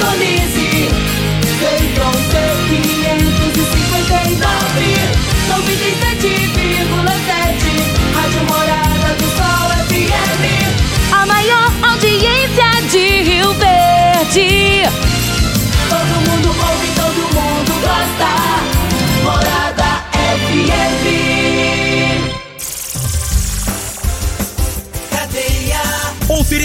Indonésia.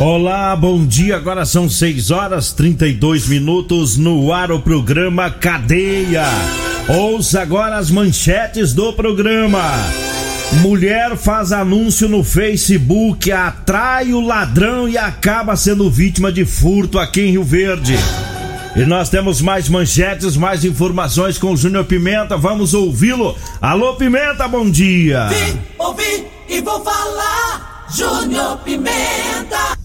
Olá, bom dia. Agora são 6 horas 32 minutos no ar o programa Cadeia. Ouça agora as manchetes do programa. Mulher faz anúncio no Facebook, atrai o ladrão e acaba sendo vítima de furto aqui em Rio Verde. E nós temos mais manchetes, mais informações com o Júnior Pimenta. Vamos ouvi-lo. Alô, Pimenta, bom dia. Vim, ouvi e vou falar. Júnior Pimenta.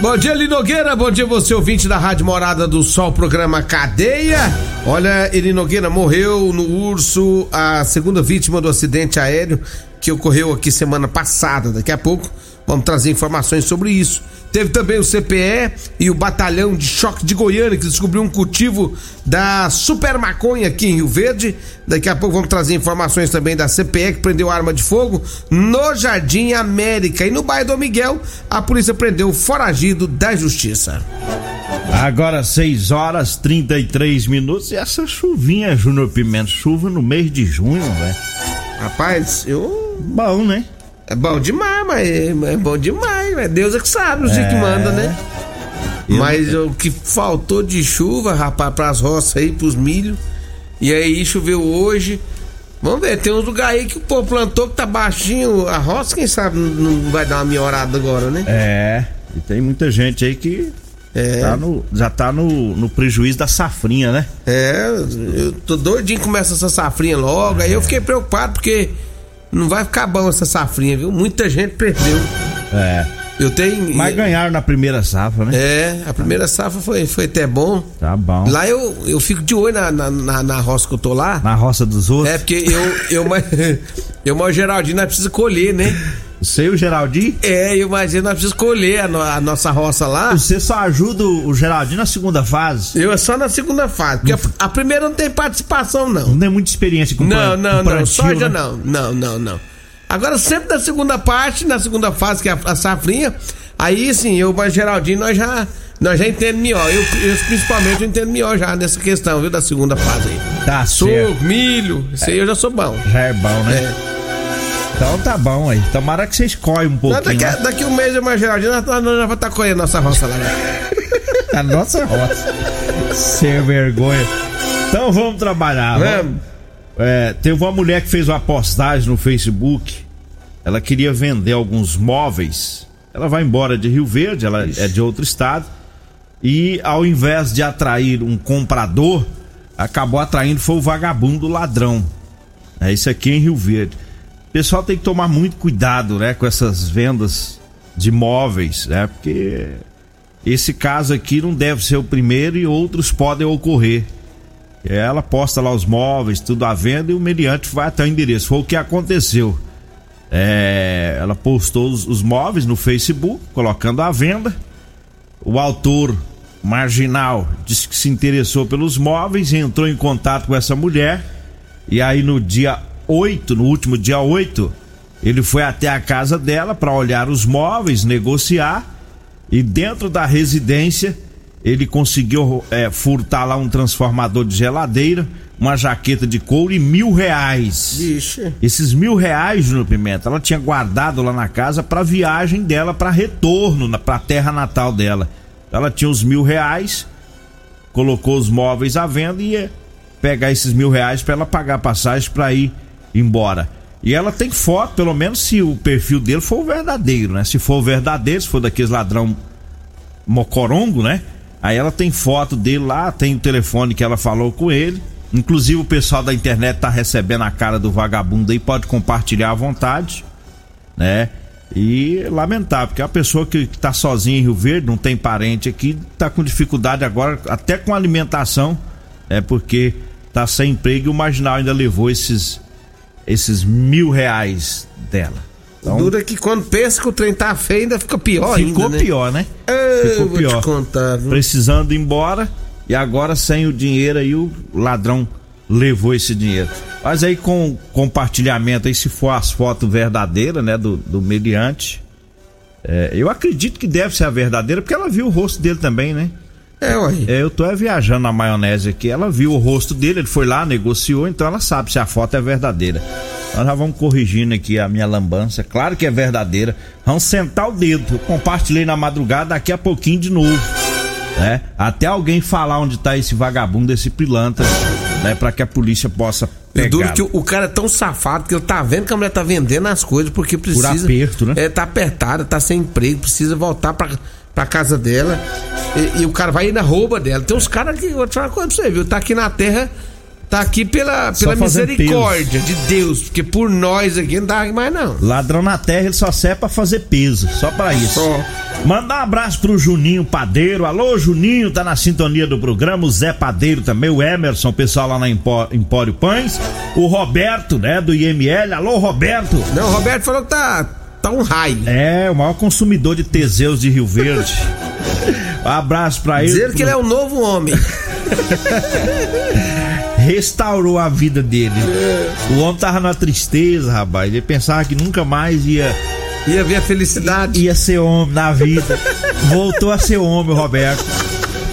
Bom dia, Eli Nogueira. Bom dia, você ouvinte da Rádio Morada do Sol, programa Cadeia. Olha, Eli Nogueira morreu no Urso, a segunda vítima do acidente aéreo que ocorreu aqui semana passada. Daqui a pouco vamos trazer informações sobre isso. Teve também o CPE e o Batalhão de Choque de Goiânia, que descobriu um cultivo da super maconha aqui em Rio Verde. Daqui a pouco vamos trazer informações também da CPE, que prendeu arma de fogo no Jardim América. E no bairro do Miguel, a polícia prendeu o foragido da justiça. Agora 6 horas 33 minutos e essa chuvinha, Júnior Pimenta, chuva no mês de junho, velho. Rapaz, eu. Bom, né? É bom demais, mas é, é bom demais. É Deus é que sabe os dias que manda, né? Mas o que faltou de chuva, rapaz, pras roças aí, pros milho. E aí choveu hoje. Vamos ver, tem uns lugares aí que o povo plantou que tá baixinho. A roça, quem sabe, não vai dar uma melhorada agora, né? É, e tem muita gente aí que É. tá no- já tá no, no prejuízo da safrinha, né? É, eu tô doidinho que começa essa safrinha logo. Aí eu fiquei preocupado porque não vai ficar bom essa safrinha, viu? Muita gente perdeu. É. Eu tenho. Mas ganharam na primeira safra, né? É, a primeira safra foi, foi até bom. Tá bom. Lá eu, eu fico de olho na, na, na, na roça que eu tô lá. Na roça dos outros. É, porque eu, eu, mais- eu mais o Geraldinho, nós precisamos colher, né? Você e o Geraldinho? É, eu imagino, nós precisamos colher a, no- a nossa roça lá. Você só ajuda o o Geraldinho na segunda fase. Eu é só na segunda fase, porque a, a primeira não tem participação, não. Não tem muita experiência com Não, não, não, soja né? não, não, não, não. Agora sempre na segunda parte, na segunda fase, que é a, a safrinha, aí sim, eu mais Geraldinho, nós já, nós já entendemos melhor. Eu, eu principalmente eu entendo melhor já nessa questão, viu, da segunda fase aí. Tá. Suco, milho, isso aí eu já sou bom. Já é bom, né? É. Então tá bom aí. Tomara que vocês coem um Não, pouquinho. daqui, né? daqui um mês eu mais Geraldinho, nós, nós vamos estar colhendo nossa roça lá. né? A nossa roça. Sem vergonha. Então vamos trabalhar. Vamos. É, teve uma mulher que fez uma postagem no Facebook. Ela queria vender alguns móveis. Ela vai embora de Rio Verde, ela é de outro estado. E ao invés de atrair um comprador, acabou atraindo foi o vagabundo ladrão. É isso aqui em Rio Verde. Pessoal tem que tomar muito cuidado, né, com essas vendas de móveis, né? Porque esse caso aqui não deve ser o primeiro e outros podem ocorrer. Ela posta lá os móveis, tudo à venda e o meliante vai até o endereço. Foi o que aconteceu. É, ela postou os, os móveis no Facebook, colocando à venda. O autor marginal disse que se interessou pelos móveis entrou em contato com essa mulher. E aí no dia 8, no último dia 8, Ele foi até a casa dela para olhar os móveis, negociar e dentro da residência ele conseguiu é, furtar lá um transformador de geladeira, uma jaqueta de couro e mil reais. Ixi. Esses mil reais, Júnior Pimenta, ela tinha guardado lá na casa para viagem dela, para retorno para a terra natal dela. Ela tinha os mil reais, colocou os móveis à venda e ia pegar esses mil reais para ela pagar passagem para ir embora. E ela tem foto, pelo menos se o perfil dele for o verdadeiro, né? Se for o verdadeiro, se for daqueles ladrão mocorongo, né? Aí ela tem foto dele lá, tem o telefone que ela falou com ele. Inclusive o pessoal da internet tá recebendo a cara do vagabundo aí, pode compartilhar à vontade, né? E lamentável, porque a pessoa que, que tá sozinha em Rio Verde, não tem parente aqui, tá com dificuldade agora, até com alimentação, é porque tá sem emprego e o marginal ainda levou esses, esses mil reais dela. Então, Dura que quando pensa que o trem tá feio, ainda fica pior ficou ainda, né? pior, né? Eu ficou pior. Contar, Precisando ir embora e agora sem o dinheiro aí o ladrão levou esse dinheiro. Mas aí com compartilhamento aí, se for as fotos verdadeiras, né, do, do mediante, é, eu acredito que deve ser a verdadeira, porque ela viu o rosto dele também, né? É, ué. É, eu tô é viajando na maionese aqui, ela viu o rosto dele, ele foi lá, negociou, então ela sabe se a foto é verdadeira. Nós já vamos corrigindo aqui a minha lambança, claro que é verdadeira. Vamos sentar o dedo, eu compartilhei na madrugada, daqui a pouquinho de novo. Né? Até alguém falar onde tá esse vagabundo, esse pilantra né? Para que a polícia possa pegar. Duro que o, o, cara é tão safado que ele tá vendo que a mulher tá vendendo as coisas porque precisa. Por aperto, né? É, tá apertada, tá sem emprego, precisa voltar pra, pra casa dela. E, e o cara vai na rouba dela. Tem uns caras que, vou te falar uma coisa pra você, viu? Tá aqui na terra tá aqui pela, pela misericórdia peso. de Deus, porque por nós aqui não dá mais não. Ladrão na terra ele só serve pra fazer peso, só pra isso. Só. Manda um abraço pro Juninho Padeiro. Alô, Juninho, tá na sintonia do programa. O Zé Padeiro também, o Emerson, pessoal lá na Empório Pães. O Roberto, né, do IML. Alô, Roberto. Não, o Roberto falou que tá, tá um raio. É, o maior consumidor de Teseus de Rio Verde. um abraço pra ele. Dizer pro... que ele é um novo homem. restaurou a vida dele. O homem tava na tristeza, rapaz. Ele pensava que nunca mais ia. Ia ver a felicidade. Ia ser homem na vida. Voltou a ser homem, Roberto.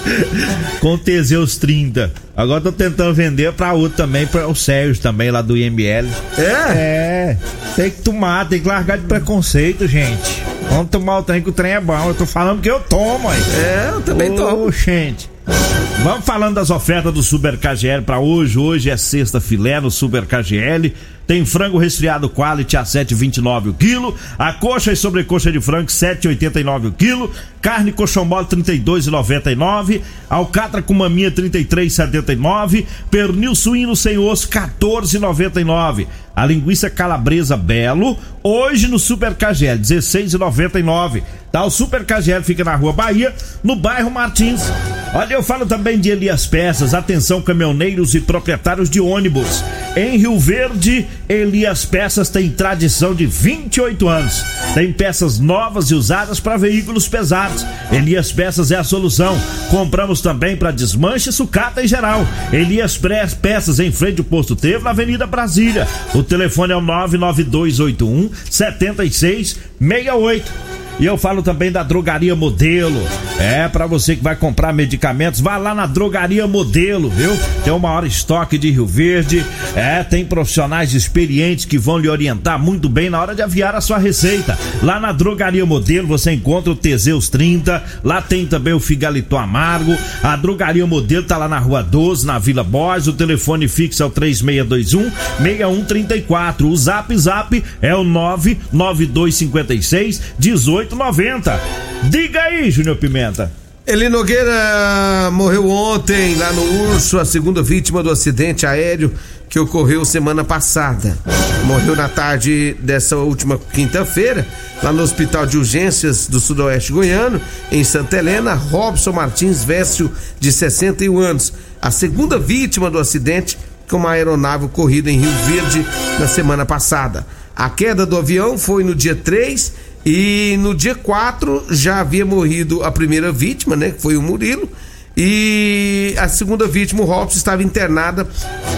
Com Teseus 30. Agora tô tentando vender pra outro também, para o Sérgio também, lá do IML. É? É. Tem que tomar, tem que largar de preconceito, gente. Vamos tomar o trem que o trem é bom. Eu tô falando que eu tomo, aí. É, eu também Ô, tomo. gente. Vamos falando das ofertas do Super KGL para hoje. Hoje é sexta filé no Super KGL. Tem frango resfriado quality a 7,29 o quilo. A coxa e sobrecoxa de frango 7,89 o quilo. Carne coxão mole 32,99. Alcatra com maminha 33,79. Pernil suíno sem osso 14,99. A linguiça calabresa Belo, hoje no Super KGL, 16,99. Tá? O Super KGL fica na Rua Bahia, no bairro Martins. Olha, eu falo também de Elias Peças. Atenção, caminhoneiros e proprietários de ônibus. Em Rio Verde, Elias Peças tem tradição de 28 anos. Tem peças novas e usadas para veículos pesados. Elias Peças é a solução. Compramos também para desmanche, sucata em geral. Elias Peças em frente ao posto Trevo, na Avenida Brasília. O telefone é o 99281 7668. E eu falo também da Drogaria Modelo. É, para você que vai comprar medicamentos, vá lá na Drogaria Modelo, viu? Tem o maior estoque de Rio Verde. É, tem profissionais experientes que vão lhe orientar muito bem na hora de aviar a sua receita. Lá na Drogaria Modelo você encontra o Teseus 30, lá tem também o Figalito Amargo. A Drogaria Modelo tá lá na Rua 12, na Vila Borges. O telefone fixo é o 3621 6134. O Zap Zap é o 99256 18 1890. Diga aí, Júnior Pimenta. Eli Nogueira morreu ontem lá no Urso, a segunda vítima do acidente aéreo que ocorreu semana passada. Morreu na tarde dessa última quinta-feira, lá no Hospital de Urgências do Sudoeste Goiano, em Santa Helena, Robson Martins Vécio, de 61 anos. A segunda vítima do acidente com uma aeronave ocorrida em Rio Verde na semana passada. A queda do avião foi no dia 3 e no dia 4 já havia morrido a primeira vítima, né? Que foi o Murilo. E a segunda vítima, o Robson, estava internada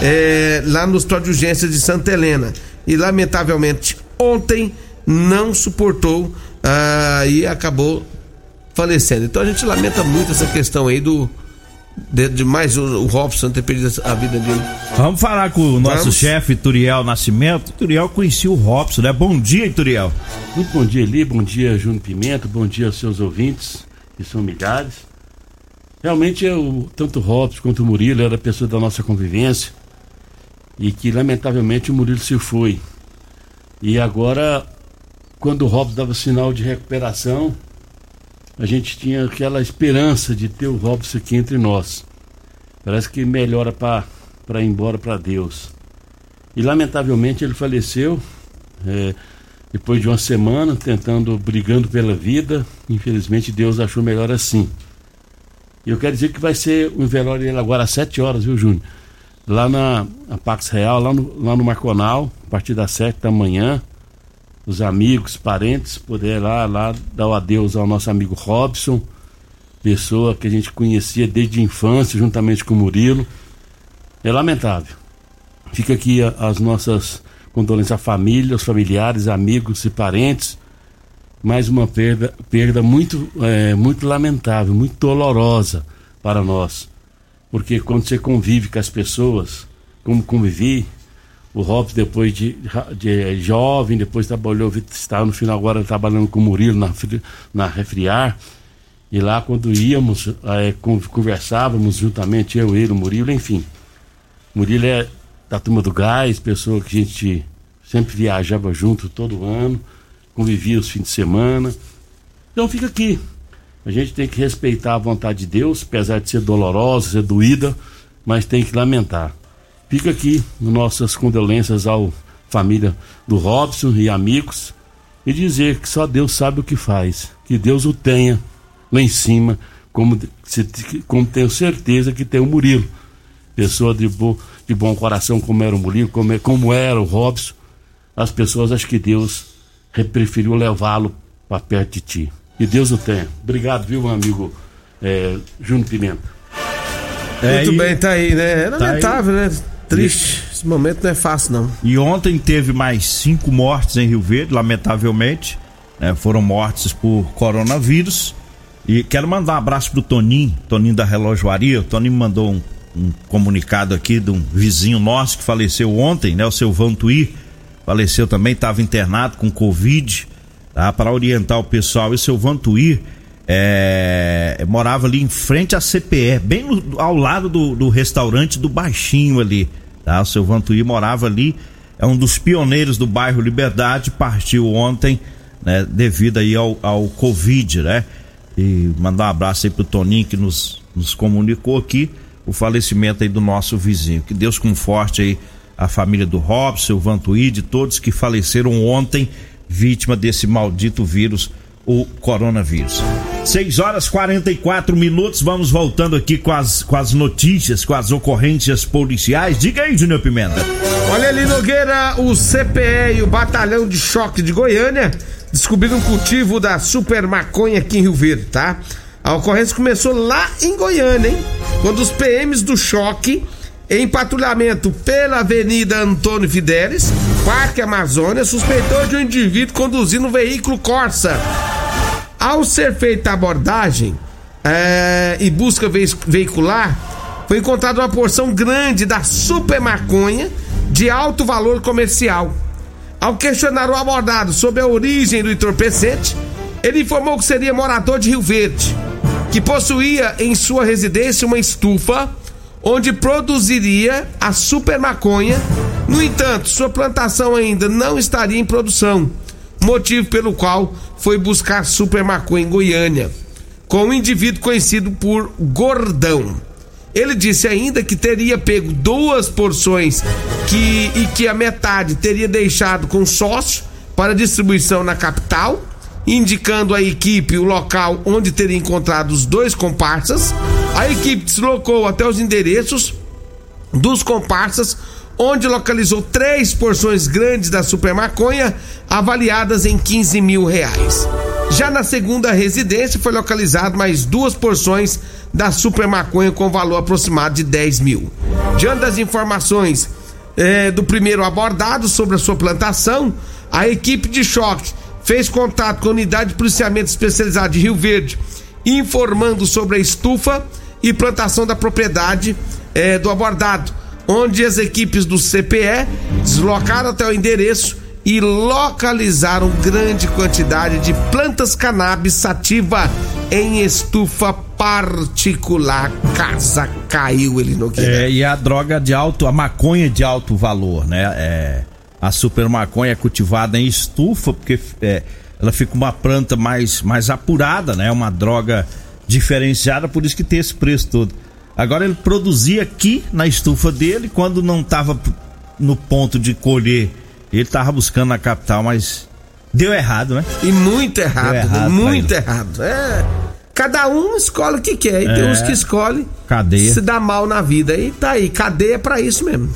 é, lá no hospital de urgência de Santa Helena. E lamentavelmente ontem não suportou ah, e acabou falecendo. Então a gente lamenta muito essa questão aí do de, de mais o, o Robson ter perdido a vida dele. Vamos falar com o nosso chefe Turiel Nascimento. Turiel conhecia o Robson, né? Bom dia, Turiel. Muito bom dia, Eli. Bom dia, Júnior Pimenta. Bom dia aos seus ouvintes, que são milhares. Realmente, eu, tanto o Robson quanto o Murilo era pessoa da nossa convivência e que, lamentavelmente, o Murilo se foi. E agora, quando o Robson dava sinal de recuperação, a gente tinha aquela esperança de ter o Robson aqui entre nós. Parece que melhora para ir embora para Deus. E lamentavelmente ele faleceu é, depois de uma semana tentando, brigando pela vida. Infelizmente Deus achou melhor assim. E eu quero dizer que vai ser o velório dele agora às 7 horas, viu, Júnior? Lá na, Pax Real, lá no, lá no Marconal, a partir das 7 da manhã os amigos, parentes, poder lá, lá dar o adeus ao nosso amigo Robson, pessoa que a gente conhecia desde a infância, juntamente com o Murilo. É lamentável. Fica aqui as nossas condolências à família, aos familiares, amigos e parentes. Mais uma perda, perda muito, é, muito lamentável, muito dolorosa para nós. Porque quando você convive com as pessoas, como convivi, o Robson, depois de, de, jovem, depois trabalhou, está no final agora trabalhando com o Murilo na, na Refriar. E lá, quando íamos, é, conversávamos juntamente, eu, ele, o Murilo, enfim. Murilo é da turma do gás, pessoa que a gente sempre viajava junto todo ano, convivia os fins de semana. Então fica aqui. A gente tem que respeitar a vontade de Deus, apesar de ser dolorosa, ser doída, mas tem que lamentar. Fica aqui nossas condolências ao família do Robson e amigos e dizer que só Deus sabe o que faz. Que Deus o tenha lá em cima, como, como tenho certeza que tem o Murilo. Pessoa de, bo, de bom coração, como era o Murilo, como, como era o Robson. As pessoas, acho que Deus preferiu levá-lo para perto de ti. Que Deus o tenha. Obrigado, viu, meu amigo é, Júnior Pimenta. É, Muito bem, tá aí, né? É lamentável, tá né? Triste. Esse momento não é fácil, não. E ontem teve mais cinco mortes em Rio Verde, lamentavelmente. Né? Foram mortes por coronavírus. E quero mandar um abraço pro Toninho, Toninho da Relojoaria. O Toninho mandou um, um comunicado aqui de um vizinho nosso que faleceu ontem, né? O seu Vantuí. Faleceu também, estava internado com Covid. Tá? Para orientar o pessoal. E o seu Vantuí é, morava ali em frente à CPE, bem no, ao lado do, do, restaurante do Baixinho ali. Tá? O seu Vantuí morava ali, é um dos pioneiros do bairro Liberdade, partiu ontem, né, devido aí ao, ao Covid, né? E mandar um abraço aí pro Toninho que nos, nos comunicou aqui o falecimento aí do nosso vizinho. Que Deus conforte aí a família do Robson, o Vantuí, de todos que faleceram ontem, vítima desse maldito vírus o coronavírus. 6 horas 44 minutos, vamos voltando aqui com as, com as notícias, com as ocorrências policiais. Diga aí, Júnior Pimenta. Olha ali, Nogueira, o CPE e o Batalhão de Choque de Goiânia descobriram um cultivo da super maconha aqui em Rio Verde, tá? A ocorrência começou lá em Goiânia, hein? Quando os PMs do choque, em patrulhamento pela Avenida Antônio Fidelis, Parque Amazônia, suspeitou de um indivíduo conduzindo um veículo Corsa ao ser feita a abordagem é, e busca veicular, foi encontrada uma porção grande da super maconha de alto valor comercial. Ao questionar o abordado sobre a origem do entorpecente, ele informou que seria morador de Rio Verde, que possuía em sua residência uma estufa onde produziria a super maconha. No entanto, sua plantação ainda não estaria em produção motivo pelo qual foi buscar super maconha em Goiânia, com um indivíduo conhecido por Gordão. Ele disse ainda que teria pego duas porções que, e que a metade teria deixado com sócio para distribuição na capital, indicando à equipe o local onde teria encontrado os dois comparsas. A equipe deslocou até os endereços dos comparsas onde localizou três porções grandes da super maconha, avaliadas em 15 mil reais. Já na segunda residência foi localizado mais duas porções da super maconha com valor aproximado de 10 mil. Diante das informações eh, do primeiro abordado sobre a sua plantação, a equipe de choque fez contato com a unidade de policiamento especializado de Rio Verde, informando sobre a estufa e plantação da propriedade eh, do abordado, onde as equipes do CPE deslocaram até o endereço e localizaram grande quantidade de plantas cannabis sativa em estufa particular. Casa caiu ele no É, e a droga de alto, a maconha de alto valor, né? É, a super maconha é cultivada em estufa, porque é, ela fica uma planta mais, mais apurada, né? Uma droga diferenciada, por isso que tem esse preço todo. Agora ele produzia aqui na estufa dele, quando não estava no ponto de colher, ele estava buscando na capital, mas deu errado, né? E muito errado, errado muito errado. É. Cada um escolhe o que quer. E tem É. uns que escolhem Cadeia. se dá mal na vida. E tá aí, cadeia é pra isso mesmo.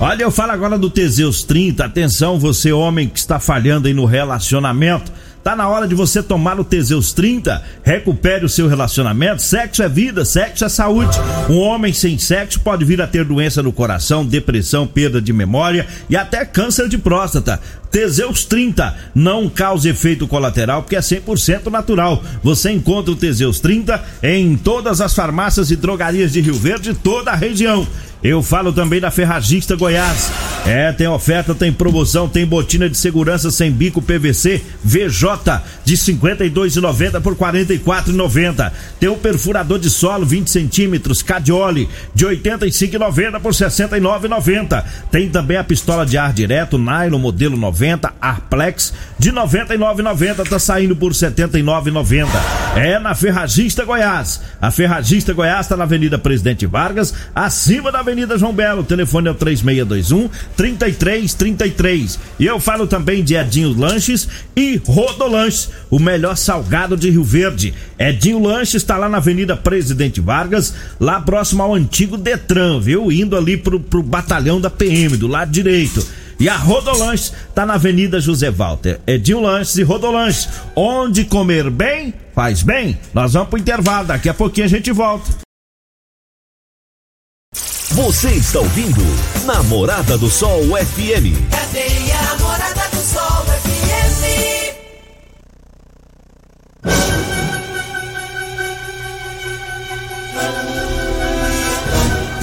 Olha, eu falo agora do Teseus 30. Atenção, você homem que está falhando aí no relacionamento. Tá na hora de você tomar o Teseus 30. Recupere o seu relacionamento. Sexo é vida, sexo é saúde. Um homem sem sexo pode vir a ter doença no coração, depressão, perda de memória e até câncer de próstata. Teseus 30 não causa efeito colateral porque é 100% natural. Você encontra o Teseus 30 em todas as farmácias e drogarias de Rio Verde toda a região. Eu falo também da Ferragista Goiás. É, tem oferta, tem promoção, tem botina de segurança sem bico PVC VJ de 52,90 por 44,90. Tem o perfurador de solo 20 centímetros Cadioli de 85,90 por 69,90. Tem também a pistola de ar direto Nylon modelo 90 Arplex de 99,90 tá saindo por 79,90. É na Ferragista Goiás. A Ferragista Goiás tá na Avenida Presidente Vargas, acima da Avenida João Belo. O telefone é o 3621 3333. E eu falo também de Edinho Lanches e Rodolanches, o melhor salgado de Rio Verde. Edinho Lanches está lá na Avenida Presidente Vargas, lá próximo ao antigo Detran, viu? Indo ali pro, pro batalhão da PM, do lado direito. E a Rodolanches tá na Avenida José Walter. Edinho Lanches e Rodolanches. Onde comer bem, faz bem. Nós vamos pro intervalo, daqui a pouquinho a gente volta. Você está ouvindo Namorada do Sol FM. Cadeia Morada do Sol FM.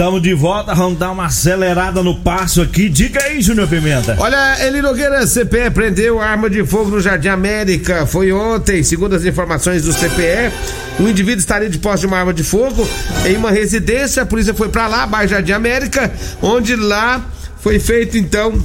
Estamos de volta, vamos dar uma acelerada no passo aqui. Diga aí, Júnior Pimenta. Olha, Eli Nogueira, CPE prendeu arma de fogo no Jardim América. Foi ontem, segundo as informações do CPE. O indivíduo estaria de posse de uma arma de fogo em uma residência. A polícia foi pra lá, bairro Jardim América, onde lá foi feito então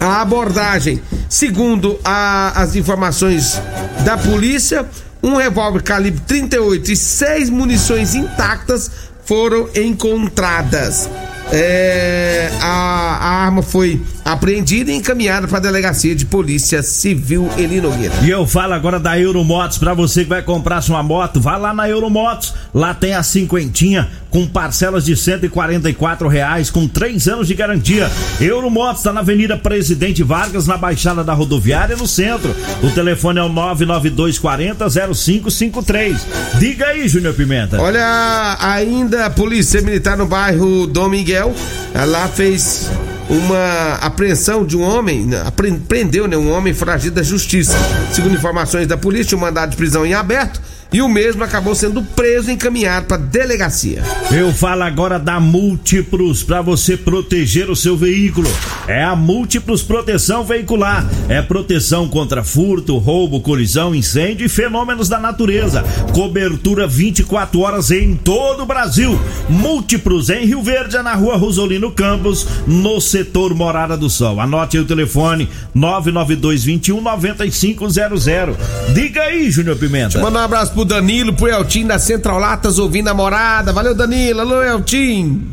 a abordagem. Segundo a- as informações da polícia, um revólver calibre 38 e seis munições intactas foram encontradas. É, a, a arma foi apreendida e encaminhada para a delegacia de polícia civil Eli Nogueira. E eu falo agora da Euromotos, pra você que vai comprar sua moto, vá lá na Euromotos, lá tem a cinquentinha com parcelas de 144 reais com três anos de garantia. Euromotos tá na Avenida Presidente Vargas, na Baixada da Rodoviária, no centro. O telefone é o 99240 0553. Diga aí, Júnior Pimenta. Olha, ainda a polícia militar no bairro Dom Miguel, lá fez uma apreensão de um homem, né, prendeu né, um homem foragido da justiça. Segundo informações da polícia, o mandado de prisão em aberto e o mesmo acabou sendo preso e encaminhado para delegacia. Eu falo agora da Múltiplos para você proteger o seu veículo. É a Múltiplos Proteção Veicular. É proteção contra furto, roubo, colisão, incêndio e fenômenos da natureza. Cobertura 24 horas em todo o Brasil. Múltiplos em Rio Verde, na rua Rosolino Campos, no setor Morada do Sol. Anote aí o telefone 99221 9500. Diga aí, Júnior Pimenta. Manda um abraço pro Danilo, pro Eltim da Central Latas ouvindo a morada. Valeu, Danilo. Alô, Eltim.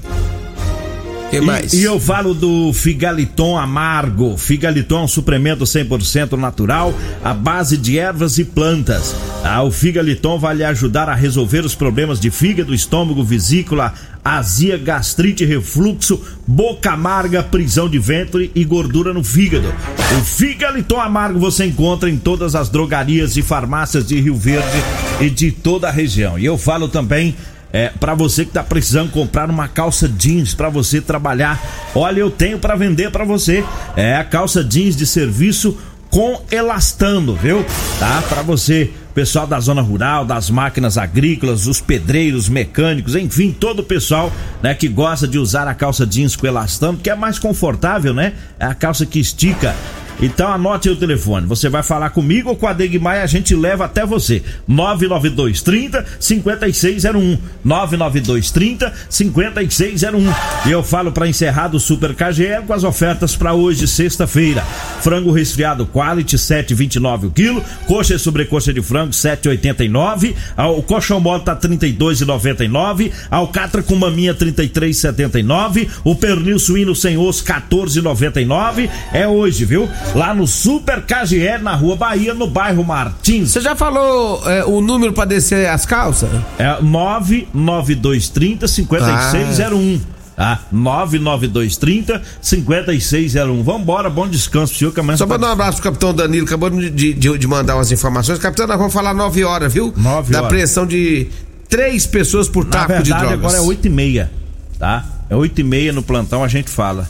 que mais? E, e eu falo do Figaliton Amargo. Figaliton é um suplemento 100% natural, à base de ervas e plantas. Ah, o Figaliton vai lhe ajudar a resolver os problemas de fígado, estômago, vesícula, azia, gastrite, refluxo, boca amarga, prisão de ventre e gordura no fígado. O Figaliton Amargo você encontra em todas as drogarias e farmácias de Rio Verde e de toda a região. E eu falo também É, para você que tá precisando comprar uma calça jeans para você trabalhar, olha, eu tenho para vender para você. É a calça jeans de serviço com elastano, viu? Tá? Para você, pessoal da zona rural, das máquinas agrícolas, os pedreiros, mecânicos, enfim, todo o pessoal, né, que gosta de usar a calça jeans com elastano, que é mais confortável, né? É a calça que estica então anote o telefone. Você vai falar comigo ou com a Degmar e a gente leva até você. 99230 5601. 99230 5601. E eu falo para encerrar do Super KGL com as ofertas para hoje, sexta-feira. Frango resfriado quality 7,29 o quilo. Coxa e sobrecoxa de frango 7,89. Ah, o colchão mole tá 32,99. Alcatra com maminha 33,79. O pernil suíno sem osso 14,99. É hoje, viu? Lá no Super KGL, na Rua Bahia, no bairro Martins. Você já falou é, o número para descer as calças? É 99230 5601. Ah. Tá? 99230 5601. Vambora, bom descanso, senhor. Que Só pra dar um abraço pro capitão Danilo, acabou de, de, de mandar umas informações. Capitão, nós vamos falar 9 horas, viu? 9 horas. Da apreensão de três pessoas por Na taco verdade, de drogas. agora é 8 e meia, tá? É 8 e meia no plantão, a gente fala.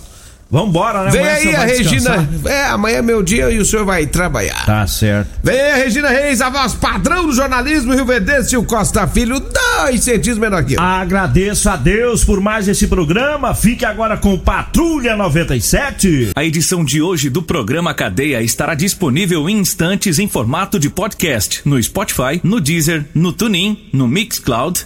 Vambora, né? Vem Amanhã aí a Regina. descansar. É, amanhã é meu dia e o senhor vai trabalhar. Tá certo. Vem aí a Regina Reis, a voz padrão do jornalismo Rio Verdense, o Costa Filho, dois centímetros menor que eu. Agradeço a Deus por mais esse programa. Fique agora com Patrulha 97. A edição de hoje do programa Cadeia estará disponível em instantes em formato de podcast no Spotify, no Deezer, no TuneIn, no Mixcloud,